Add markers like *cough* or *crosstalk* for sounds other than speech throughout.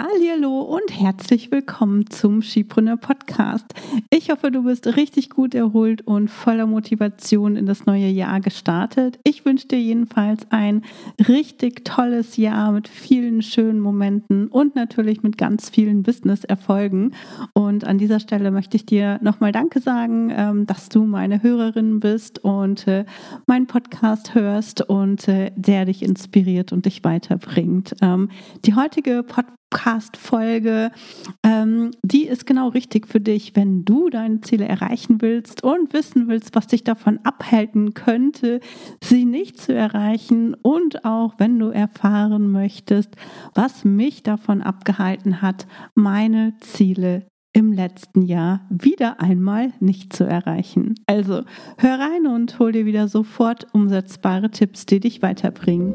Hallo und herzlich willkommen zum Skipreneur Podcast. Ich hoffe, du bist richtig gut erholt und voller Motivation in das neue Jahr gestartet. Ich wünsche dir jedenfalls ein richtig tolles Jahr mit vielen schönen Momenten und natürlich mit ganz vielen Business-Erfolgen. Und an dieser Stelle möchte ich dir nochmal Danke sagen, ähm, dass du meine Hörerin bist und äh, meinen Podcast hörst und äh, der dich inspiriert und dich weiterbringt. Ähm, die heutige Podcast Podcast-Folge, ähm, die ist genau richtig für dich, wenn du deine Ziele erreichen willst und wissen willst, was dich davon abhalten könnte, sie nicht zu erreichen und auch wenn du erfahren möchtest, was mich davon abgehalten hat, meine Ziele im letzten Jahr wieder einmal nicht zu erreichen. Also hör rein und hol dir wieder sofort umsetzbare Tipps, die dich weiterbringen.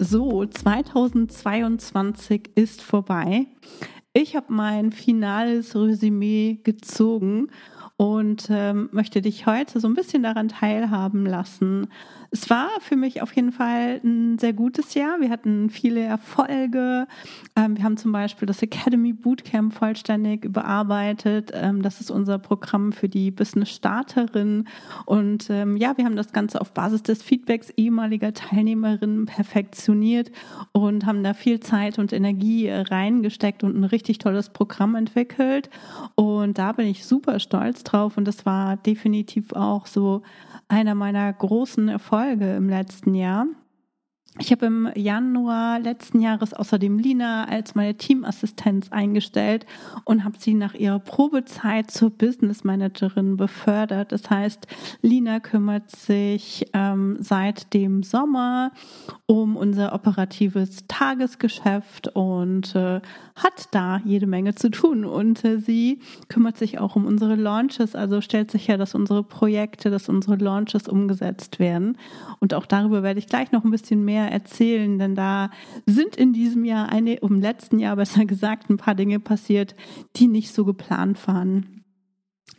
So, 2022 ist vorbei. Ich habe mein finales Resümee gezogen und ähm, möchte dich heute so ein bisschen daran teilhaben lassen. Es war für mich auf jeden Fall ein sehr gutes Jahr. Wir hatten viele Erfolge. Ähm, wir haben zum Beispiel das Academy Bootcamp vollständig überarbeitet. Ähm, das ist unser Programm für die Business Starterin. Und ähm, ja, wir haben das Ganze auf Basis des Feedbacks ehemaliger Teilnehmerinnen perfektioniert und haben da viel Zeit und Energie reingesteckt und ein richtig tolles Programm entwickelt. Und da bin ich super stolz drauf und das war definitiv auch so einer meiner großen Erfolge im letzten Jahr. Ich habe im Januar letzten Jahres außerdem Lina als meine Teamassistenz eingestellt und habe sie nach ihrer Probezeit zur Business Managerin befördert. Das heißt, Lina kümmert sich ähm, seit dem Sommer um unser operatives Tagesgeschäft und äh, hat da jede Menge zu tun. Und äh, sie kümmert sich auch um unsere Launches, also stellt sicher, dass unsere Projekte, dass unsere Launches umgesetzt werden. Und auch darüber werde ich gleich noch ein bisschen mehr erzählen, denn da sind in diesem Jahr eine, im letzten Jahr besser gesagt, ein paar Dinge passiert, die nicht so geplant waren.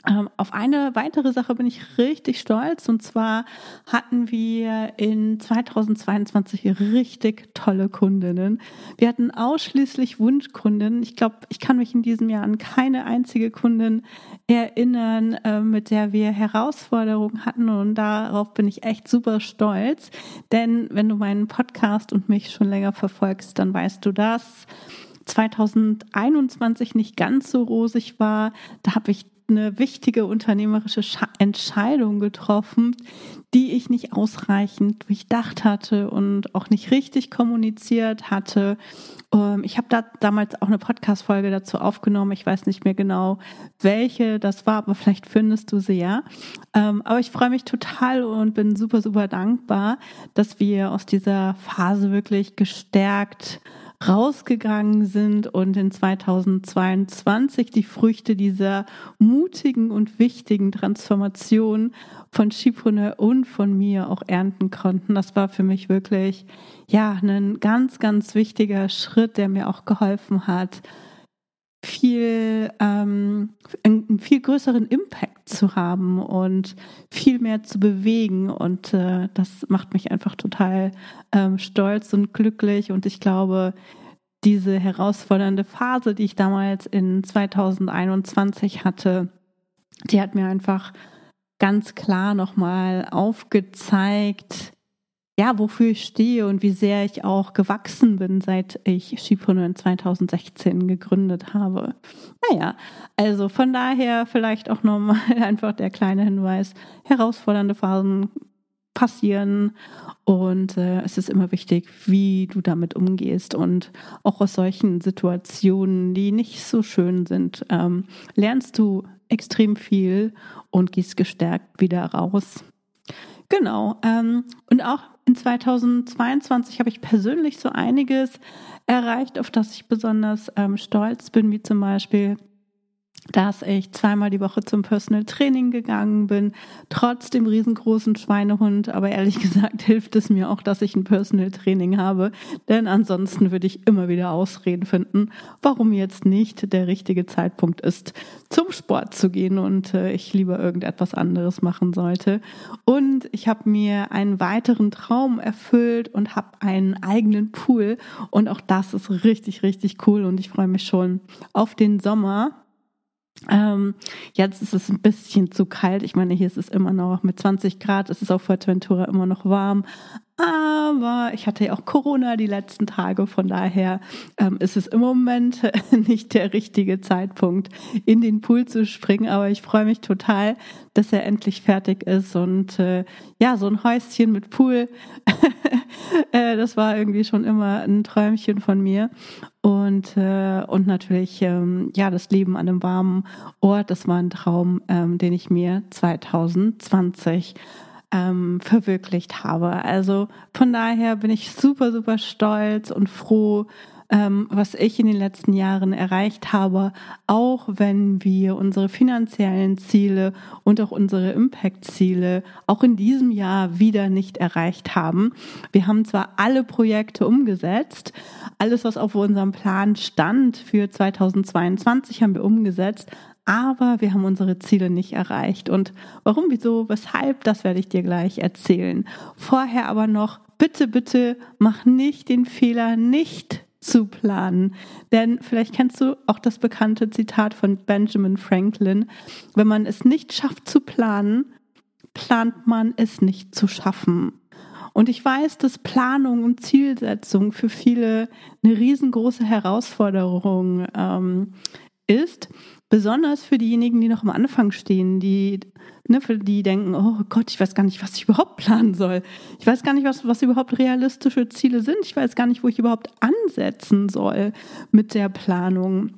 Ähm, auf eine weitere Sache bin ich richtig stolz und zwar hatten wir in 2022 richtig tolle Kundinnen. Wir hatten ausschließlich Wunschkundinnen. Ich glaube, ich kann mich in diesem Jahr an keine einzige Kundin erinnern, äh, mit der wir Herausforderungen hatten und darauf bin ich echt super stolz. Denn wenn du meinen Podcast und mich schon länger verfolgst, dann weißt du das. 2021 nicht ganz so rosig war. Da habe ich eine wichtige unternehmerische Entscheidung getroffen, die ich nicht ausreichend durchdacht hatte und auch nicht richtig kommuniziert hatte. Ähm, ich habe da damals auch eine Podcast-Folge dazu aufgenommen. Ich weiß nicht mehr genau, welche das war, aber vielleicht findest du sie ja. Ähm, aber ich freue mich total und bin super, super dankbar, dass wir aus dieser Phase wirklich gestärkt rausgegangen sind und in 2022 die Früchte dieser mutigen und wichtigen Transformation von Chipreneur und von mir auch ernten konnten. Das war für mich wirklich, ja, ein ganz, ganz wichtiger Schritt, der mir auch geholfen hat, viel, ähm, einen viel größeren Impact zu haben und viel mehr zu bewegen. Und äh, das macht mich einfach total ähm, stolz und glücklich. Und ich glaube, diese herausfordernde Phase, die ich damals in 2021 hatte, die hat mir einfach ganz klar nochmal aufgezeigt, ja, wofür ich stehe und wie sehr ich auch gewachsen bin, seit ich Skipreneur 2016 gegründet habe. Naja, also von daher vielleicht auch nochmal *laughs* einfach der kleine Hinweis, herausfordernde Phasen passieren und äh, es ist immer wichtig, wie du damit umgehst und auch aus solchen Situationen, die nicht so schön sind, ähm, lernst du extrem viel und gehst gestärkt wieder raus. Genau. Ähm, und auch in 2022 habe ich persönlich so einiges erreicht, auf das ich besonders ähm, stolz bin, wie zum Beispiel dass ich zweimal die Woche zum Personal Training gegangen bin, trotz dem riesengroßen Schweinehund. Aber ehrlich *laughs* gesagt hilft es mir auch, dass ich ein Personal Training habe, denn ansonsten würde ich immer wieder Ausreden finden, warum jetzt nicht der richtige Zeitpunkt ist, zum Sport zu gehen und äh, ich lieber irgendetwas anderes machen sollte. Und ich habe mir einen weiteren Traum erfüllt und habe einen eigenen Pool und auch das ist richtig, richtig cool und ich freue mich schon auf den Sommer. Ähm, jetzt ist es ein bisschen zu kalt. Ich meine, hier ist es immer noch mit 20 Grad. Es ist auf Fuerteventura immer noch warm. Aber ich hatte ja auch Corona die letzten Tage, von daher ähm, ist es im Moment *laughs* nicht der richtige Zeitpunkt, in den Pool zu springen. Aber ich freue mich total, dass er endlich fertig ist. Und äh, ja, so ein Häuschen mit Pool, *laughs* äh, das war irgendwie schon immer ein Träumchen von mir. Und, äh, und natürlich, ähm, ja, das Leben an einem warmen Ort, das war ein Traum, ähm, den ich mir 2020 ähm, verwirklicht habe. Also von daher bin ich super, super stolz und froh, ähm, was ich in den letzten Jahren erreicht habe, auch wenn wir unsere finanziellen Ziele und auch unsere Impact-Ziele auch in diesem Jahr wieder nicht erreicht haben. Wir haben zwar alle Projekte umgesetzt, alles, was auf unserem Plan stand für 2022, haben wir umgesetzt, aber wir haben unsere Ziele nicht erreicht. Und warum, wieso, weshalb, das werde ich dir gleich erzählen. Vorher aber noch, bitte, bitte mach nicht den Fehler, nicht zu planen. Denn vielleicht kennst du auch das bekannte Zitat von Benjamin Franklin. Wenn man es nicht schafft zu planen, plant man es nicht zu schaffen. Und ich weiß, dass Planung und Zielsetzung für viele eine riesengroße Herausforderung ähm, ist. Besonders für diejenigen, die noch am Anfang stehen, die, ne, für die denken, oh Gott, ich weiß gar nicht, was ich überhaupt planen soll. Ich weiß gar nicht, was, was überhaupt realistische Ziele sind. Ich weiß gar nicht, wo ich überhaupt ansetzen soll mit der Planung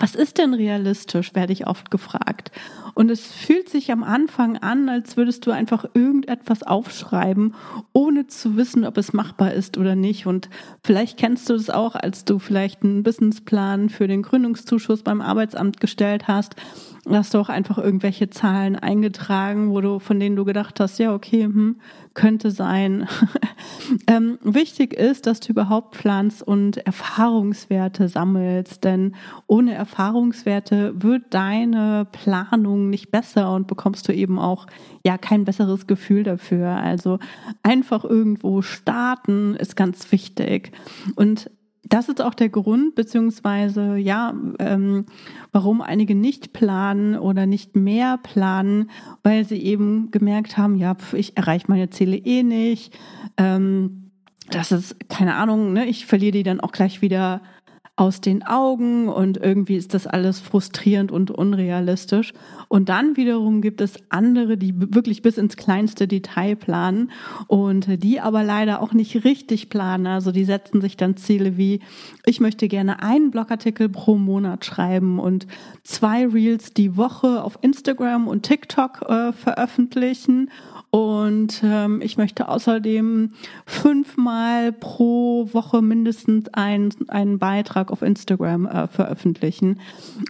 was ist denn realistisch, werde ich oft gefragt. Und es fühlt sich am Anfang an, als würdest du einfach irgendetwas aufschreiben, ohne zu wissen, ob es machbar ist oder nicht. Und vielleicht kennst du das auch, als du vielleicht einen Businessplan für den Gründungszuschuss beim Arbeitsamt gestellt hast hast du auch einfach irgendwelche Zahlen eingetragen, wo du, von denen du gedacht hast, ja, okay, hm, könnte sein. *laughs* ähm, wichtig ist, dass du überhaupt planst und Erfahrungswerte sammelst, denn ohne Erfahrungswerte wird deine Planung nicht besser und bekommst du eben auch ja kein besseres Gefühl dafür. Also einfach irgendwo starten ist ganz wichtig. Und das ist auch der Grund, beziehungsweise ja, ähm, warum einige nicht planen oder nicht mehr planen, weil sie eben gemerkt haben, ja, ich erreiche meine Ziele eh nicht. Ähm, das ist, keine Ahnung, ne, ich verliere die dann auch gleich wieder aus den Augen und irgendwie ist das alles frustrierend und unrealistisch. Und dann wiederum gibt es andere, die wirklich bis ins kleinste Detail planen und die aber leider auch nicht richtig planen. Also die setzen sich dann Ziele wie, ich möchte gerne einen Blogartikel pro Monat schreiben und zwei Reels die Woche auf Instagram und TikTok äh, veröffentlichen und ähm, ich möchte außerdem fünfmal pro Woche mindestens einen, einen Beitrag auf Instagram äh, veröffentlichen.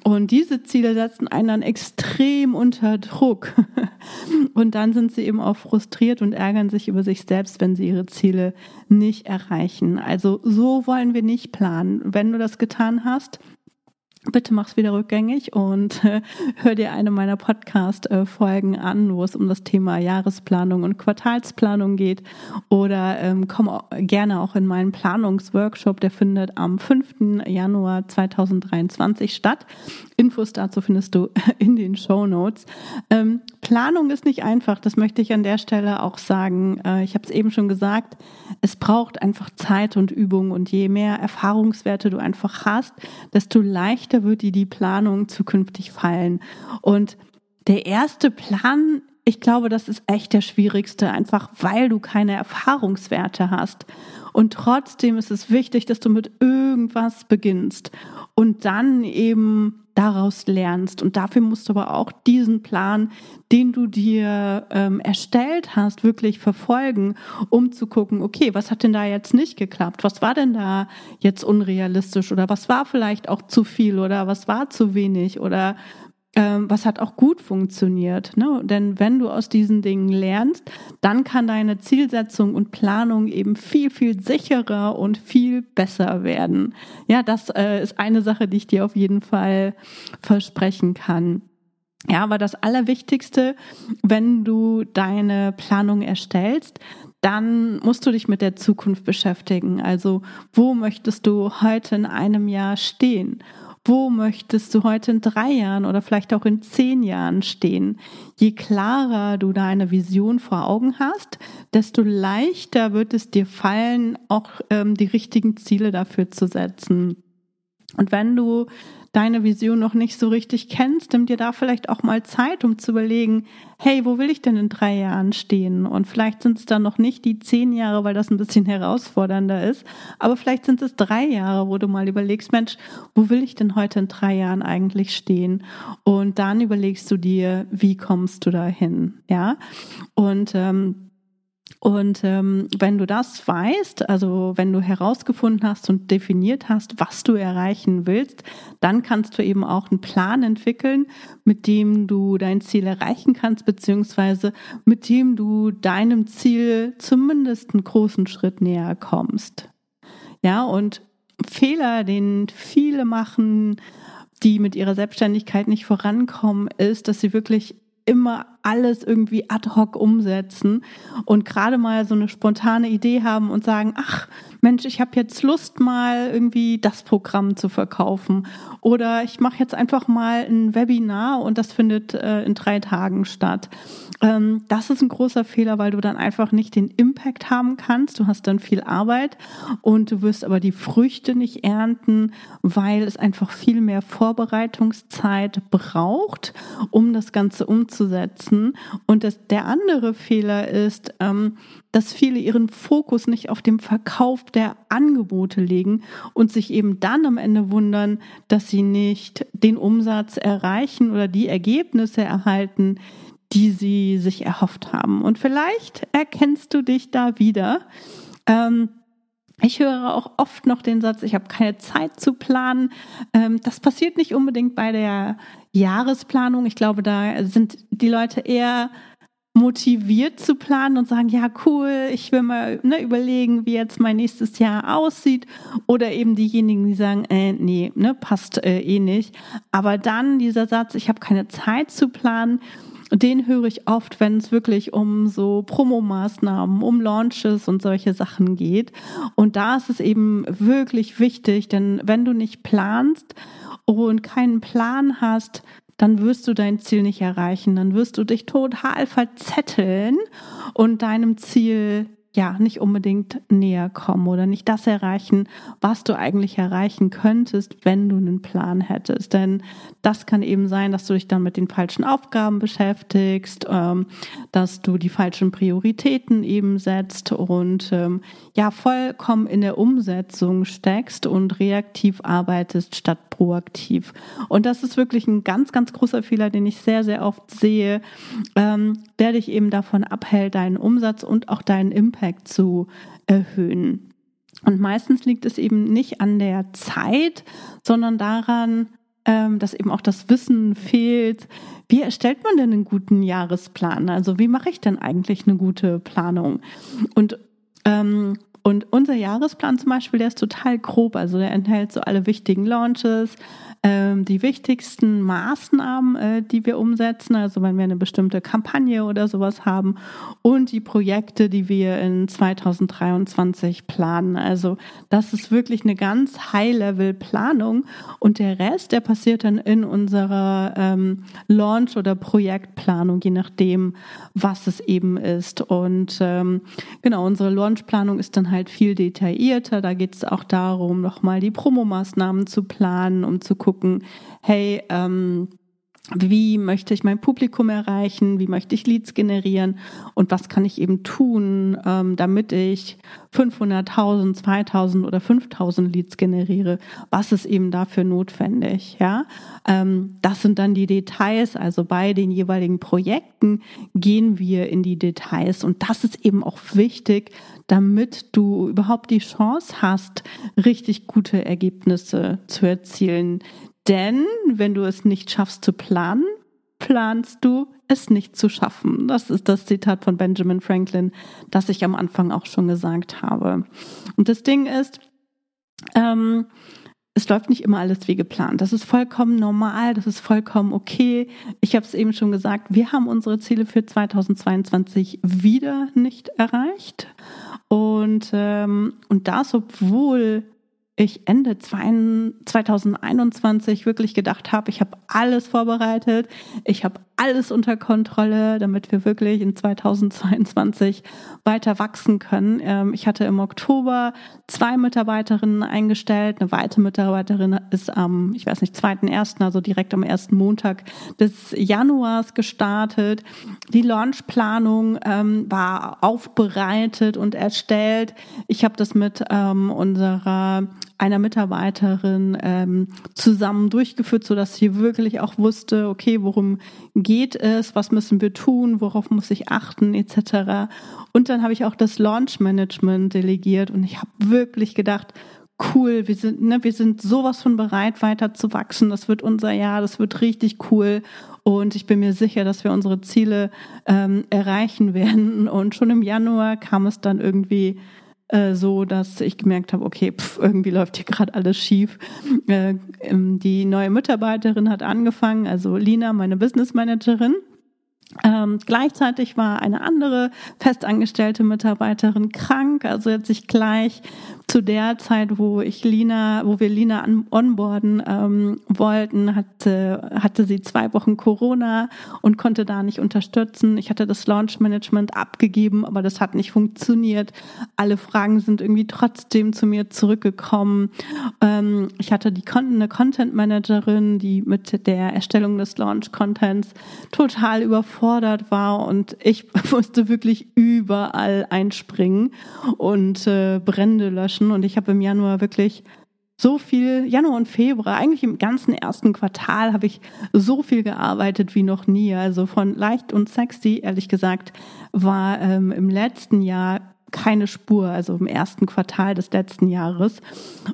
Und diese Ziele setzen einen dann extrem unter Druck. *laughs* und dann sind sie eben auch frustriert und ärgern sich über sich selbst, wenn sie ihre Ziele nicht erreichen. Also so wollen wir nicht planen. Wenn du das getan hast, bitte mach's wieder rückgängig und äh, *laughs* hör dir eine meiner Podcast-Folgen an, wo es um das Thema Jahresplanung und Quartalsplanung geht. Oder ähm, komm gerne auch in meinen Planungsworkshop, der findet am 5. Januar 2023 statt. Infos dazu findest du *laughs* in den Show Notes. Ähm, Planung ist nicht einfach, das möchte ich an der Stelle auch sagen. Äh, ich habe es eben schon gesagt, es braucht einfach Zeit und Übung und je mehr Erfahrungswerte du einfach hast, desto leichter leichter wird dir die Planung zukünftig fallen. Und der erste Plan, ich glaube, das ist echt der schwierigste, einfach weil du keine Erfahrungswerte hast. Und trotzdem ist es wichtig, dass du mit irgendwas beginnst und dann eben daraus lernst. Und dafür musst du aber auch diesen Plan, den du dir ähm, erstellt hast, wirklich verfolgen, um zu gucken, okay, was hat denn da jetzt nicht geklappt? Was war denn da jetzt unrealistisch? Oder was war vielleicht auch zu viel? Oder was war zu wenig? Oder was hat auch gut funktioniert. Ne? Denn wenn du aus diesen Dingen lernst, dann kann deine Zielsetzung und Planung eben viel, viel sicherer und viel besser werden. Ja, das äh, ist eine Sache, die ich dir auf jeden Fall versprechen kann. Ja, aber das Allerwichtigste, wenn du deine Planung erstellst, dann musst du dich mit der Zukunft beschäftigen. Also, wo möchtest du heute in einem Jahr stehen? Wo möchtest du heute in drei Jahren oder vielleicht auch in zehn Jahren stehen? Je klarer du deine Vision vor Augen hast, desto leichter wird es dir fallen, auch ähm, die richtigen Ziele dafür zu setzen. Und wenn du deine Vision noch nicht so richtig kennst, nimm dir da vielleicht auch mal Zeit, um zu überlegen, hey, wo will ich denn in drei Jahren stehen? Und vielleicht sind es dann noch nicht die zehn Jahre, weil das ein bisschen herausfordernder ist, aber vielleicht sind es drei Jahre, wo du mal überlegst, Mensch, wo will ich denn heute in drei Jahren eigentlich stehen? Und dann überlegst du dir, wie kommst du dahin? Ja, und ähm, und ähm, wenn du das weißt, also wenn du herausgefunden hast und definiert hast, was du erreichen willst, dann kannst du eben auch einen Plan entwickeln, mit dem du dein Ziel erreichen kannst, beziehungsweise mit dem du deinem Ziel zumindest einen großen Schritt näher kommst. Ja, und Fehler, den viele machen, die mit ihrer Selbstständigkeit nicht vorankommen, ist, dass sie wirklich immer alles irgendwie ad hoc umsetzen und gerade mal so eine spontane Idee haben und sagen, ach Mensch, ich habe jetzt Lust mal irgendwie das Programm zu verkaufen oder ich mache jetzt einfach mal ein Webinar und das findet äh, in drei Tagen statt. Ähm, das ist ein großer Fehler, weil du dann einfach nicht den Impact haben kannst. Du hast dann viel Arbeit und du wirst aber die Früchte nicht ernten, weil es einfach viel mehr Vorbereitungszeit braucht, um das Ganze umzusetzen. Und das, der andere Fehler ist, ähm, dass viele ihren Fokus nicht auf dem Verkauf der Angebote legen und sich eben dann am Ende wundern, dass sie nicht den Umsatz erreichen oder die Ergebnisse erhalten, die sie sich erhofft haben. Und vielleicht erkennst du dich da wieder. Ähm, ich höre auch oft noch den Satz, ich habe keine Zeit zu planen. Ähm, das passiert nicht unbedingt bei der Jahresplanung. Ich glaube, da sind die Leute eher motiviert zu planen und sagen, ja, cool, ich will mal ne, überlegen, wie jetzt mein nächstes Jahr aussieht. Oder eben diejenigen, die sagen, äh, nee, ne, passt äh, eh nicht. Aber dann dieser Satz, ich habe keine Zeit zu planen, den höre ich oft, wenn es wirklich um so Promomaßnahmen, um Launches und solche Sachen geht. Und da ist es eben wirklich wichtig, denn wenn du nicht planst und keinen Plan hast, dann wirst du dein Ziel nicht erreichen. Dann wirst du dich total verzetteln und deinem Ziel ja nicht unbedingt näher kommen oder nicht das erreichen, was du eigentlich erreichen könntest, wenn du einen Plan hättest. Denn das kann eben sein, dass du dich dann mit den falschen Aufgaben beschäftigst, ähm, dass du die falschen Prioritäten eben setzt und ähm, ja vollkommen in der Umsetzung steckst und reaktiv arbeitest statt proaktiv. Und das ist wirklich ein ganz, ganz großer Fehler, den ich sehr, sehr oft sehe, ähm, der dich eben davon abhält, deinen Umsatz und auch deinen Impact Impact zu erhöhen. Und meistens liegt es eben nicht an der Zeit, sondern daran, ähm, dass eben auch das Wissen fehlt. Wie erstellt man denn einen guten Jahresplan? Also wie mache ich denn eigentlich eine gute Planung? Und ähm, und unser Jahresplan zum Beispiel, der ist total grob. Also der enthält so alle wichtigen Launches, ähm, die wichtigsten Maßnahmen, äh, die wir umsetzen, also wenn wir eine bestimmte Kampagne oder sowas haben und die Projekte, die wir in 2023 planen. Also das ist wirklich eine ganz High-Level-Planung und der Rest, der passiert dann in unserer ähm, Launch- oder Projektplanung, je nachdem, was es eben ist. Und ähm, genau, unsere Launchplanung ist dann halt viel detaillierter. Da geht es auch darum, nochmal die Promomaßnahmen zu planen, um zu gucken, hey, ähm, wie möchte ich mein Publikum erreichen, wie möchte ich Leads generieren und was kann ich eben tun, ähm, damit ich 500.000, 2.000 oder 5.000 Leads generiere. Was ist eben dafür notwendig? Ja, ähm, das sind dann die Details. Also bei den jeweiligen Projekten gehen wir in die Details und das ist eben auch wichtig, damit du überhaupt die Chance hast, richtig gute Ergebnisse zu erzielen. Denn wenn du es nicht schaffst zu planen, planst du es nicht zu schaffen. Das ist das Zitat von Benjamin Franklin, das ich am Anfang auch schon gesagt habe. Und das Ding ist, ähm, es läuft nicht immer alles wie geplant. Das ist vollkommen normal, das ist vollkommen okay. Ich habe es eben schon gesagt, wir haben unsere Ziele für 2022 wieder nicht erreicht. Und, ähm, und das, obwohl ich Ende 2021 wirklich gedacht habe, ich habe alles vorbereitet, ich habe alles unter Kontrolle, damit wir wirklich in 2022 weiter wachsen können. Ähm, ich hatte im Oktober zwei Mitarbeiterinnen eingestellt. Eine weitere Mitarbeiterin ist am, ich weiß nicht, zweiten ersten, also direkt am ersten Montag des Januars gestartet. Die Launchplanung ähm, war aufbereitet und erstellt. Ich habe das mit ähm, unserer einer Mitarbeiterin ähm, zusammen durchgeführt, so dass sie wirklich auch wusste, okay, worum geht es, was müssen wir tun, worauf muss ich achten, etc. Und dann habe ich auch das Launch Management delegiert und ich habe wirklich gedacht, cool, wir sind, ne, wir sind sowas von bereit, weiter zu wachsen. Das wird unser Jahr, das wird richtig cool. Und ich bin mir sicher, dass wir unsere Ziele ähm, erreichen *laughs* werden. Und schon im Januar kam es dann irgendwie äh, so, dass ich gemerkt habe, okay, pff, irgendwie läuft hier gerade alles schief. Äh, ähm, die neue Mitarbeiterin hat angefangen, also Lina, meine Business Managerin. Ähm, gleichzeitig war eine andere festangestellte Mitarbeiterin krank, also hat sich gleich zu der Zeit, wo ich Lina, wo wir Lina onboarden ähm, wollten, hatte, hatte sie zwei Wochen Corona und konnte da nicht unterstützen. Ich hatte das Launch Management abgegeben, aber das hat nicht funktioniert. Alle Fragen sind irgendwie trotzdem zu mir zurückgekommen. Ähm, ich hatte die eine Content Managerin, die mit der Erstellung des Launch Contents total überfordert war und ich *laughs* musste wirklich überall einspringen und äh, Brände löschen Menschen und ich habe im Januar wirklich so viel, Januar und Februar, eigentlich im ganzen ersten Quartal habe ich so viel gearbeitet wie noch nie. Also von leicht und sexy, ehrlich gesagt, war ähm, im letzten Jahr keine Spur, also im ersten Quartal des letzten Jahres.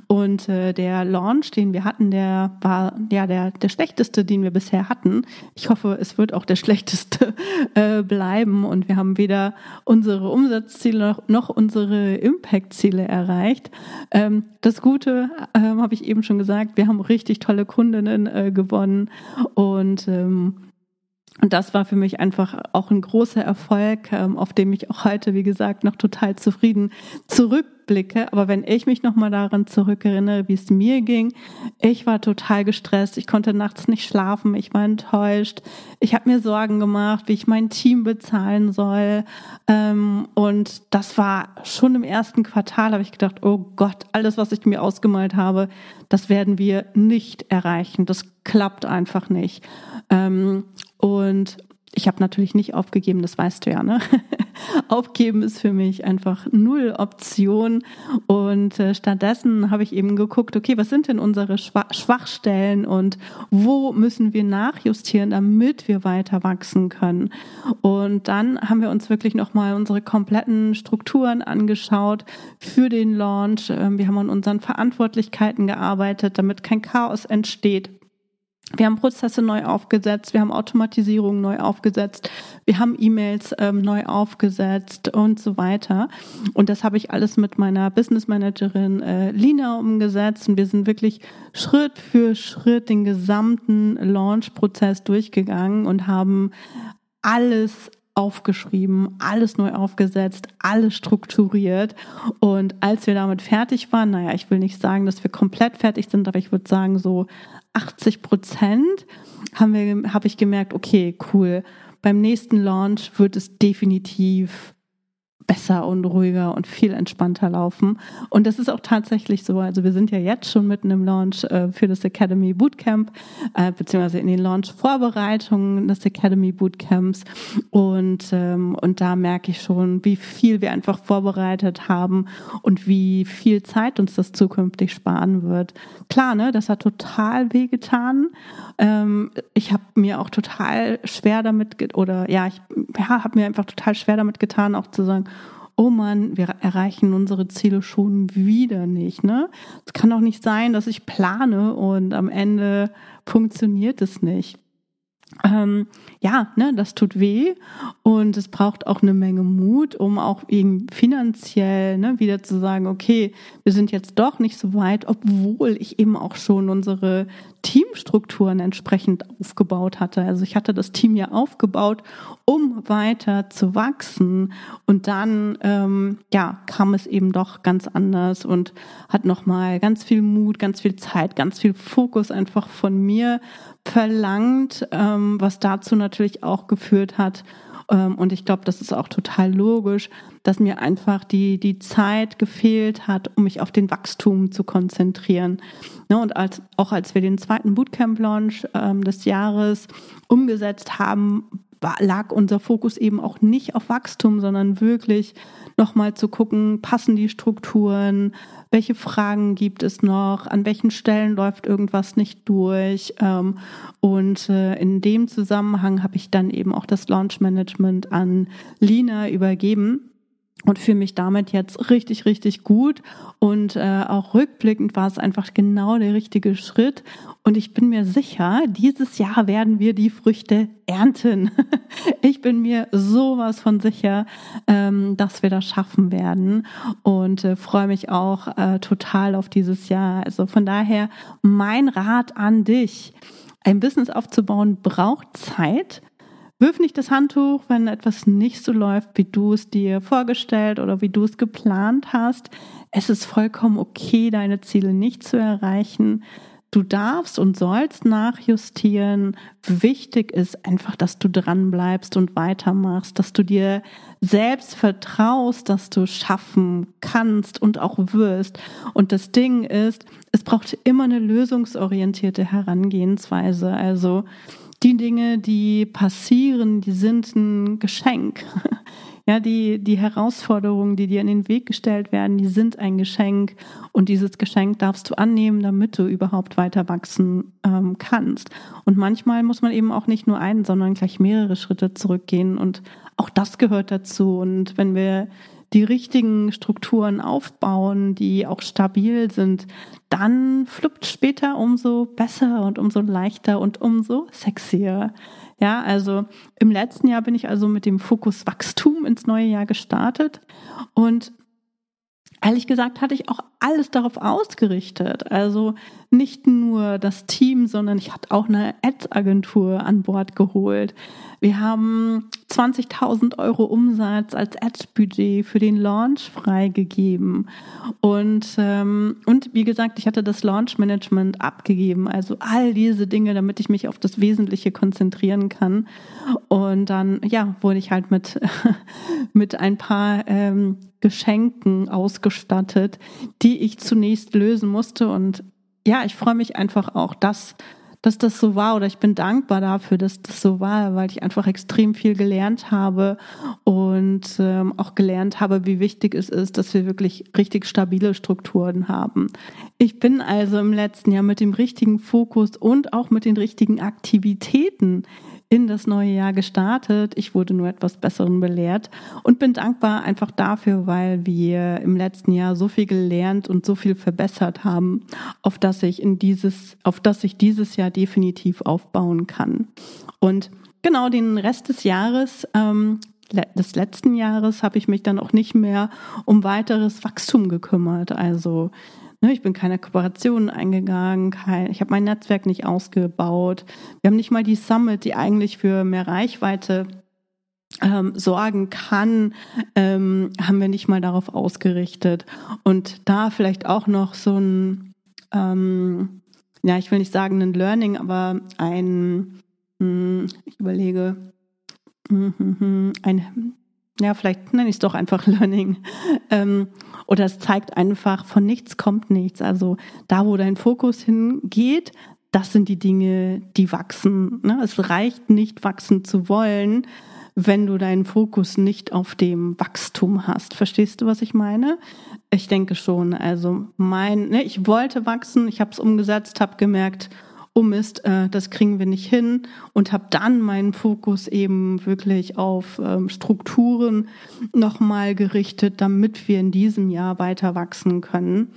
Und äh, der Launch, den wir hatten, der war ja der, der schlechteste, den wir bisher hatten. Ich hoffe, es wird auch der *laughs* schlechteste äh, bleiben. Und wir haben weder unsere Umsatzziele noch, noch unsere Impact-Ziele erreicht. Ähm, das Gute, äh, habe ich eben schon gesagt, wir haben richtig tolle Kundinnen äh, gewonnen. Und ähm, und das war für mich einfach auch ein großer Erfolg, ähm, auf dem ich auch heute, wie gesagt, noch total zufrieden zurückblicke. Aber wenn ich mich nochmal daran zurückerinnere, wie es mir ging, ich war total gestresst. Ich konnte nachts nicht schlafen. Ich war enttäuscht. Ich habe mir Sorgen gemacht, wie ich mein Team bezahlen soll. Ähm, und das war schon im ersten Quartal, habe ich gedacht, oh Gott, alles, was ich mir ausgemalt habe, das werden wir nicht erreichen. Das klappt einfach nicht. Und ich habe natürlich nicht aufgegeben, das weißt du ja, ne? *laughs* Aufgeben ist für mich einfach null Option. Und äh, stattdessen habe ich eben geguckt, okay, was sind denn unsere Schwachstellen und wo müssen wir nachjustieren, damit wir weiter wachsen können? Und dann haben wir uns wirklich nochmal unsere kompletten Strukturen angeschaut für den Launch. Ähm, wir haben an unseren Verantwortlichkeiten gearbeitet, damit kein Chaos entsteht. Wir haben Prozesse neu aufgesetzt, wir haben Automatisierung neu aufgesetzt, wir haben E-Mails ähm, neu aufgesetzt und so weiter. Und das habe ich alles mit meiner Business Managerin äh, Lina umgesetzt. Und wir sind wirklich Schritt für Schritt den gesamten Launch-Prozess durchgegangen und haben alles aufgeschrieben, alles neu aufgesetzt, alles strukturiert. Und als wir damit fertig waren, naja, ich will nicht sagen, dass wir komplett fertig sind, aber ich würde sagen, so 80 Prozent haben habe ich gemerkt, okay, cool. Beim nächsten Launch wird es definitiv besser und ruhiger und viel entspannter laufen. Und das ist auch tatsächlich so. Also wir sind ja jetzt schon mitten im Launch äh, für das Academy Bootcamp, äh, beziehungsweise in den Launch-Vorbereitungen des Academy Bootcamps. Und, ähm, und da merke ich schon, wie viel wir einfach vorbereitet haben und wie viel Zeit uns das zukünftig sparen wird. Klar, ne, das hat total wehgetan. Ähm, ich habe mir auch total schwer damit, oder ja, ich ja, habe mir einfach total schwer damit getan, auch zu sagen, oh Mann, wir erreichen unsere Ziele schon wieder nicht. Ne? Es kann doch nicht sein, dass ich plane und am Ende funktioniert es nicht ähm, ja, ne, das tut weh und es braucht auch eine Menge Mut, um auch eben finanziell ne, wieder zu sagen, okay, wir sind jetzt doch nicht so weit, obwohl ich eben auch schon unsere Teamstrukturen entsprechend aufgebaut hatte. Also ich hatte das Team ja aufgebaut, um weiter zu wachsen und dann ähm, ja kam es eben doch ganz anders und hat noch mal ganz viel Mut, ganz viel Zeit, ganz viel Fokus einfach von mir verlangt, ähm, was dazu natürlich auch geführt hat. Ähm, und ich glaube, das ist auch total logisch, dass mir einfach die, die Zeit gefehlt hat, um mich auf den Wachstum zu konzentrieren. Ne, und als, auch als wir den zweiten Bootcamp-Launch ähm, des Jahres umgesetzt haben, war, lag unser Fokus eben auch nicht auf Wachstum, sondern wirklich nochmal zu gucken, passen die Strukturen, welche Fragen gibt es noch, an welchen Stellen läuft irgendwas nicht durch. Ähm, und äh, in dem Zusammenhang habe ich dann eben auch das Launch Management an Lina übergeben und fühle mich damit jetzt richtig, richtig gut. Und äh, auch rückblickend war es einfach genau der richtige Schritt. Und ich bin mir sicher, dieses Jahr werden wir die Früchte ernten. *laughs* Ich bin mir sowas von sicher, ähm, dass wir das schaffen werden und äh, freue mich auch äh, total auf dieses Jahr. Also von daher mein Rat an dich. Ein Business aufzubauen braucht Zeit. Wirf nicht das Handtuch, wenn etwas nicht so läuft, wie du es dir vorgestellt oder wie du es geplant hast. Es ist vollkommen okay, deine Ziele nicht zu erreichen. Du darfst und sollst nachjustieren. Wichtig ist einfach, dass du dran bleibst und weitermachst, dass du dir selbst vertraust, dass du schaffen kannst und auch wirst. Und das Ding ist, es braucht immer eine lösungsorientierte Herangehensweise. Also die Dinge, die passieren, die sind ein Geschenk. *laughs* Ja, die, die Herausforderungen, die dir in den Weg gestellt werden, die sind ein Geschenk. Und dieses Geschenk darfst du annehmen, damit du überhaupt weiter wachsen ähm, kannst. Und manchmal muss man eben auch nicht nur einen, sondern gleich mehrere Schritte zurückgehen. Und auch das gehört dazu. Und wenn wir die richtigen Strukturen aufbauen, die auch stabil sind, dann fluppt später umso besser und umso leichter und umso sexier. Ja, also im letzten Jahr bin ich also mit dem Fokus Wachstum ins neue Jahr gestartet und ehrlich gesagt hatte ich auch alles darauf ausgerichtet. Also nicht nur das Team, sondern ich hatte auch eine Ads-Agentur an Bord geholt. Wir haben 20.000 Euro Umsatz als Ads-Budget für den Launch freigegeben. Und, ähm, und wie gesagt, ich hatte das Launch-Management abgegeben. Also all diese Dinge, damit ich mich auf das Wesentliche konzentrieren kann. Und dann, ja, wurde ich halt mit, *laughs* mit ein paar ähm, Geschenken ausgestattet, die ich zunächst lösen musste. Und ja, ich freue mich einfach auch, dass dass das so war oder ich bin dankbar dafür, dass das so war, weil ich einfach extrem viel gelernt habe und ähm, auch gelernt habe, wie wichtig es ist, dass wir wirklich richtig stabile Strukturen haben. Ich bin also im letzten Jahr mit dem richtigen Fokus und auch mit den richtigen Aktivitäten in das neue Jahr gestartet. Ich wurde nur etwas Besseren belehrt und bin dankbar einfach dafür, weil wir im letzten Jahr so viel gelernt und so viel verbessert haben, auf das ich in dieses, auf das ich dieses Jahr definitiv aufbauen kann. Und genau den Rest des Jahres ähm, des letzten Jahres habe ich mich dann auch nicht mehr um weiteres Wachstum gekümmert. Also ich bin keine Kooperationen eingegangen, kein, ich habe mein Netzwerk nicht ausgebaut. Wir haben nicht mal die Summit, die eigentlich für mehr Reichweite ähm, sorgen kann, ähm, haben wir nicht mal darauf ausgerichtet. Und da vielleicht auch noch so ein, ähm, ja, ich will nicht sagen ein Learning, aber ein, mh, hm, ich überlege, Mhm. ein, ja, vielleicht nenne ich es doch einfach *laughs* Learning. Ähm, oder es zeigt einfach, von nichts kommt nichts. Also da, wo dein Fokus hingeht, das sind die Dinge, die wachsen. Ne? Es reicht nicht, wachsen zu wollen, wenn du deinen Fokus nicht auf dem Wachstum hast. Verstehst du, was ich meine? Ich denke schon. Also mein, ne, ich wollte wachsen, ich habe es umgesetzt, habe gemerkt, oh Mist, äh, das kriegen wir nicht hin und habe dann meinen Fokus eben wirklich auf ähm, Strukturen nochmal gerichtet, damit wir in diesem Jahr weiter wachsen können.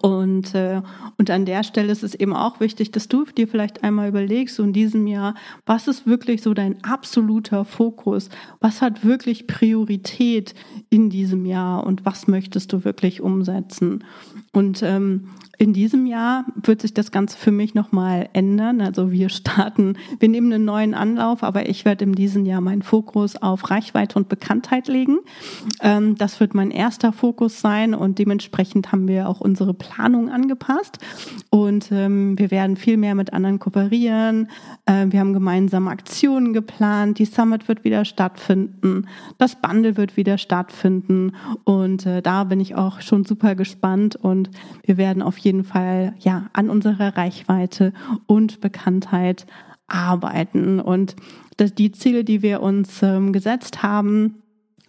Und, äh, und an der Stelle ist es eben auch wichtig, dass du dir vielleicht einmal überlegst, so in diesem Jahr, was ist wirklich so dein absoluter Fokus? Was hat wirklich Priorität in diesem Jahr und was möchtest du wirklich umsetzen? Und ähm, in diesem Jahr wird sich das Ganze für mich nochmal ändern. Also wir starten, wir nehmen einen neuen Anlauf, aber ich werde in diesem Jahr meinen Fokus auf Reichweite und Bekanntheit legen. Ähm, das wird mein erster Fokus sein und dementsprechend haben wir auch unsere Planung angepasst. Und ähm, wir werden viel mehr mit anderen kooperieren. Äh, wir haben gemeinsame Aktionen geplant. Die Summit wird wieder stattfinden. Das Bundle wird wieder stattfinden. Und äh, da bin ich auch schon super gespannt. Und wir werden auf jeden jeden Fall ja an unserer Reichweite und Bekanntheit arbeiten. Und dass die Ziele, die wir uns ähm, gesetzt haben,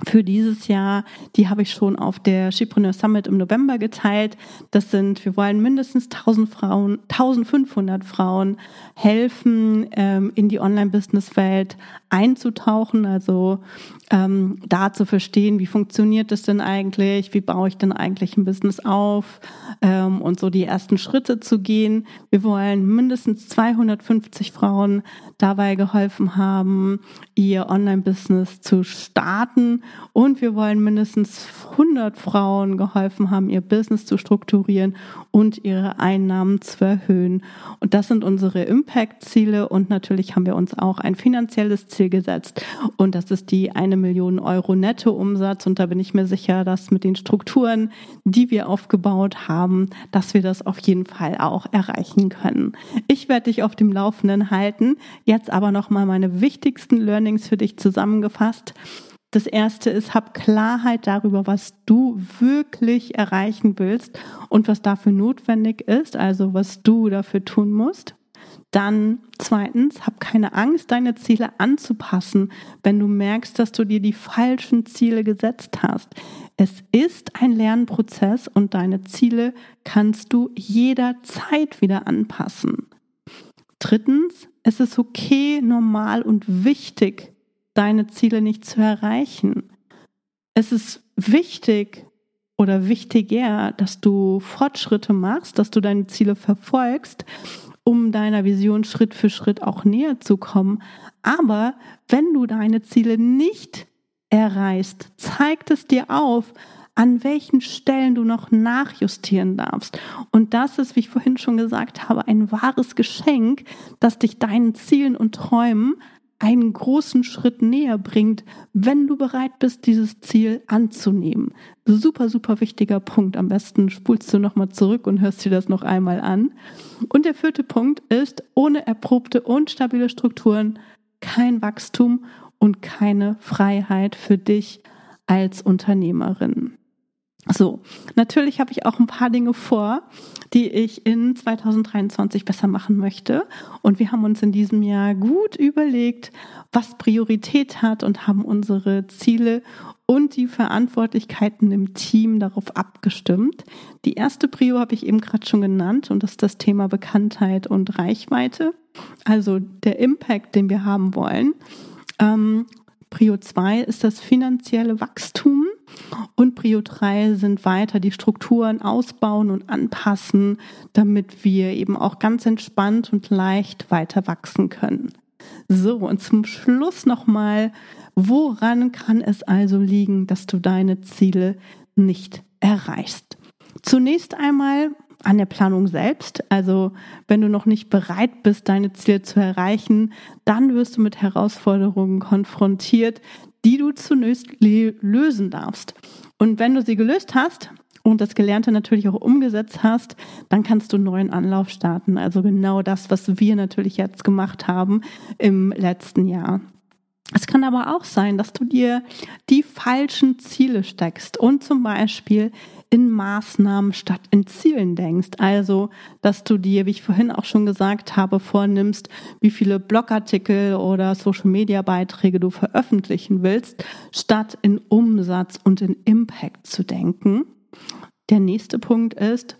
für dieses Jahr, die habe ich schon auf der Chipreneur Summit im November geteilt. Das sind, wir wollen mindestens 1000 Frauen, 1500 Frauen helfen, ähm, in die Online-Business-Welt einzutauchen, also ähm, da zu verstehen, wie funktioniert das denn eigentlich, wie baue ich denn eigentlich ein Business auf? Ähm, und so die ersten Schritte zu gehen. Wir wollen mindestens 250 Frauen dabei geholfen haben, ihr Online-Business zu starten und wir wollen mindestens 100 Frauen geholfen haben, ihr Business zu strukturieren und ihre Einnahmen zu erhöhen. Und das sind unsere Impact-Ziele und natürlich haben wir uns auch ein finanzielles Ziel gesetzt und das ist die eine Million Euro Nettoumsatz und da bin ich mir sicher, dass mit den Strukturen, die wir aufgebaut haben, dass wir das auf jeden Fall auch erreichen können. Ich werde dich auf dem Laufenden halten. Jetzt aber nochmal meine wichtigsten Learnings für dich zusammengefasst. Das erste ist, hab Klarheit darüber, was du wirklich erreichen willst und was dafür notwendig ist, also was du dafür tun musst. Dann zweitens, hab keine Angst, deine Ziele anzupassen, wenn du merkst, dass du dir die falschen Ziele gesetzt hast. Es ist ein Lernprozess und deine Ziele kannst du jederzeit wieder anpassen. Drittens, es ist okay, normal und wichtig, deine Ziele nicht zu erreichen. Es ist wichtig oder wichtiger, dass du Fortschritte machst, dass du deine Ziele verfolgst, um deiner Vision Schritt für Schritt auch näher zu kommen. Aber wenn du deine Ziele nicht erreichst, zeigt es dir auf, an welchen Stellen du noch nachjustieren darfst. Und das ist, wie ich vorhin schon gesagt habe, ein wahres Geschenk, das dich deinen Zielen und Träumen einen großen Schritt näher bringt, wenn du bereit bist, dieses Ziel anzunehmen. Super, super wichtiger Punkt. Am besten spulst du nochmal zurück und hörst dir das noch einmal an. Und der vierte Punkt ist, ohne erprobte und stabile Strukturen kein Wachstum und keine Freiheit für dich als Unternehmerin. So, natürlich habe ich auch ein paar Dinge vor, die ich in 2023 besser machen möchte. Und wir haben uns in diesem Jahr gut überlegt, was Priorität hat und haben unsere Ziele und die Verantwortlichkeiten im Team darauf abgestimmt. Die erste Prio habe ich eben gerade schon genannt und das ist das Thema Bekanntheit und Reichweite, also der Impact, den wir haben wollen. Ähm, Prio 2 ist das finanzielle Wachstum und Prio 3 sind weiter die Strukturen ausbauen und anpassen, damit wir eben auch ganz entspannt und leicht weiter wachsen können. So, und zum Schluss nochmal, woran kann es also liegen, dass du deine Ziele nicht erreichst? Zunächst einmal an der Planung selbst. Also wenn du noch nicht bereit bist, deine Ziele zu erreichen, dann wirst du mit Herausforderungen konfrontiert, die du zunächst lösen darfst. Und wenn du sie gelöst hast und das Gelernte natürlich auch umgesetzt hast, dann kannst du einen neuen Anlauf starten. Also genau das, was wir natürlich jetzt gemacht haben im letzten Jahr. Es kann aber auch sein, dass du dir die falschen Ziele steckst und zum Beispiel in Maßnahmen statt in Zielen denkst. Also, dass du dir, wie ich vorhin auch schon gesagt habe, vornimmst, wie viele Blogartikel oder Social-Media-Beiträge du veröffentlichen willst, statt in Umsatz und in Impact zu denken. Der nächste Punkt ist,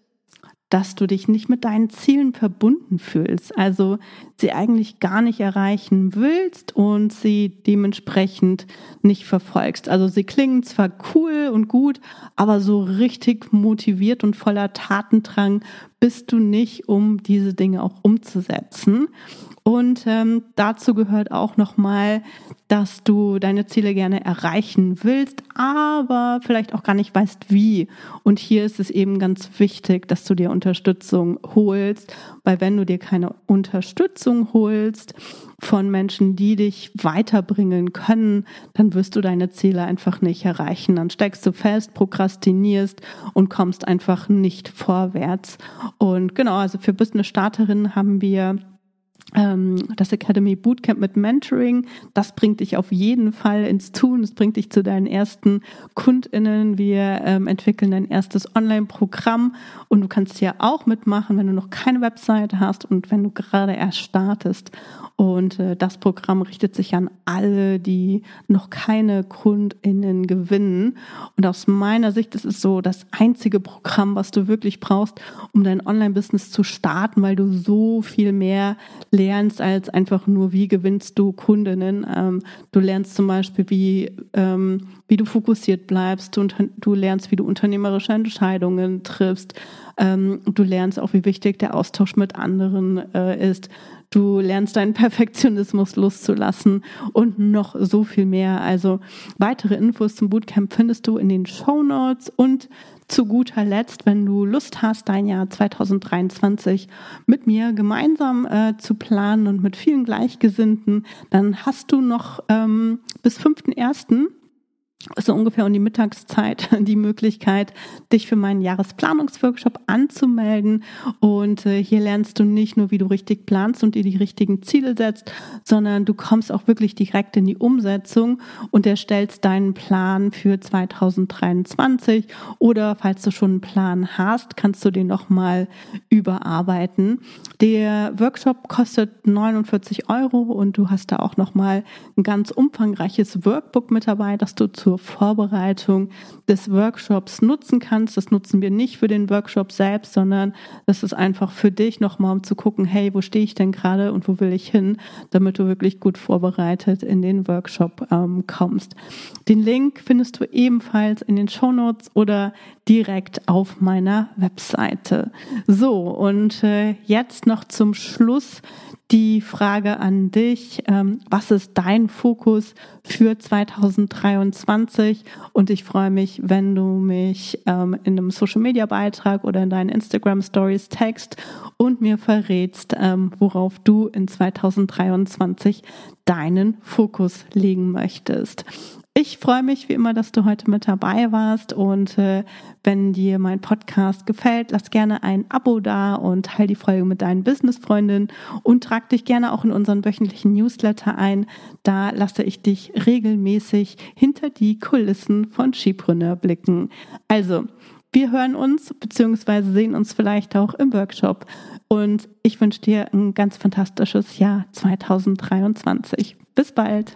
dass du dich nicht mit deinen Zielen verbunden fühlst, also sie eigentlich gar nicht erreichen willst und sie dementsprechend nicht verfolgst. Also sie klingen zwar cool und gut, aber so richtig motiviert und voller Tatendrang bist du nicht, um diese Dinge auch umzusetzen. Und ähm, dazu gehört auch nochmal, dass du deine Ziele gerne erreichen willst, aber vielleicht auch gar nicht weißt, wie. Und hier ist es eben ganz wichtig, dass du dir Unterstützung holst, weil wenn du dir keine Unterstützung holst von Menschen, die dich weiterbringen können, dann wirst du deine Ziele einfach nicht erreichen. Dann steckst du fest, prokrastinierst und kommst einfach nicht vorwärts. Und genau, also für Business-Starterinnen haben wir das Academy Bootcamp mit Mentoring, das bringt dich auf jeden Fall ins Tun, das bringt dich zu deinen ersten KundInnen. Wir ähm, entwickeln dein erstes Online-Programm und du kannst hier auch mitmachen, wenn du noch keine Webseite hast und wenn du gerade erst startest. Und äh, das Programm richtet sich an alle, die noch keine KundInnen gewinnen. Und aus meiner Sicht ist es so das einzige Programm, was du wirklich brauchst, um dein Online-Business zu starten, weil du so viel mehr lernst als einfach nur, wie gewinnst du Kundinnen. Ähm, du lernst zum Beispiel, wie, ähm, wie du fokussiert bleibst. Du, du lernst, wie du unternehmerische Entscheidungen triffst. Ähm, du lernst auch, wie wichtig der Austausch mit anderen äh, ist. Du lernst deinen Perfektionismus loszulassen und noch so viel mehr. Also weitere Infos zum Bootcamp findest du in den Show Notes und zu guter Letzt, wenn du Lust hast, dein Jahr 2023 mit mir gemeinsam äh, zu planen und mit vielen Gleichgesinnten, dann hast du noch ähm, bis 5.1 so ungefähr um die Mittagszeit *laughs* die Möglichkeit, dich für meinen Jahresplanungsworkshop anzumelden. Und äh, hier lernst du nicht nur, wie du richtig planst und dir die richtigen Ziele setzt, sondern du kommst auch wirklich direkt in die Umsetzung und erstellst deinen Plan für 2023. Oder falls du schon einen Plan hast, kannst du den nochmal überarbeiten. Der Workshop kostet 49 Euro und du hast da auch nochmal ein ganz umfangreiches Workbook mit dabei, das du zur zur Vorbereitung des Workshops nutzen kannst. Das nutzen wir nicht für den Workshop selbst, sondern das ist einfach für dich nochmal, um zu gucken, hey, wo stehe ich denn gerade und wo will ich hin, damit du wirklich gut vorbereitet in den Workshop ähm, kommst. Den Link findest du ebenfalls in den Show Notes oder direkt auf meiner Webseite. So, und äh, jetzt noch zum Schluss die Frage an dich, ähm, was ist dein Fokus für 2023? Und ich freue mich, wenn du mich ähm, in einem Social-Media-Beitrag oder in deinen Instagram-Stories text und mir verrätst, ähm, worauf du in 2023 deinen Fokus legen möchtest. Ich freue mich wie immer, dass du heute mit dabei warst und äh, wenn dir mein Podcast gefällt, lass gerne ein Abo da und teile die Folge mit deinen Businessfreundinnen und trag dich gerne auch in unseren wöchentlichen Newsletter ein. Da lasse ich dich regelmäßig hinter die Kulissen von Skipreneur blicken. Also, wir hören uns bzw. sehen uns vielleicht auch im Workshop und ich wünsche dir ein ganz fantastisches Jahr 2023. Bis bald.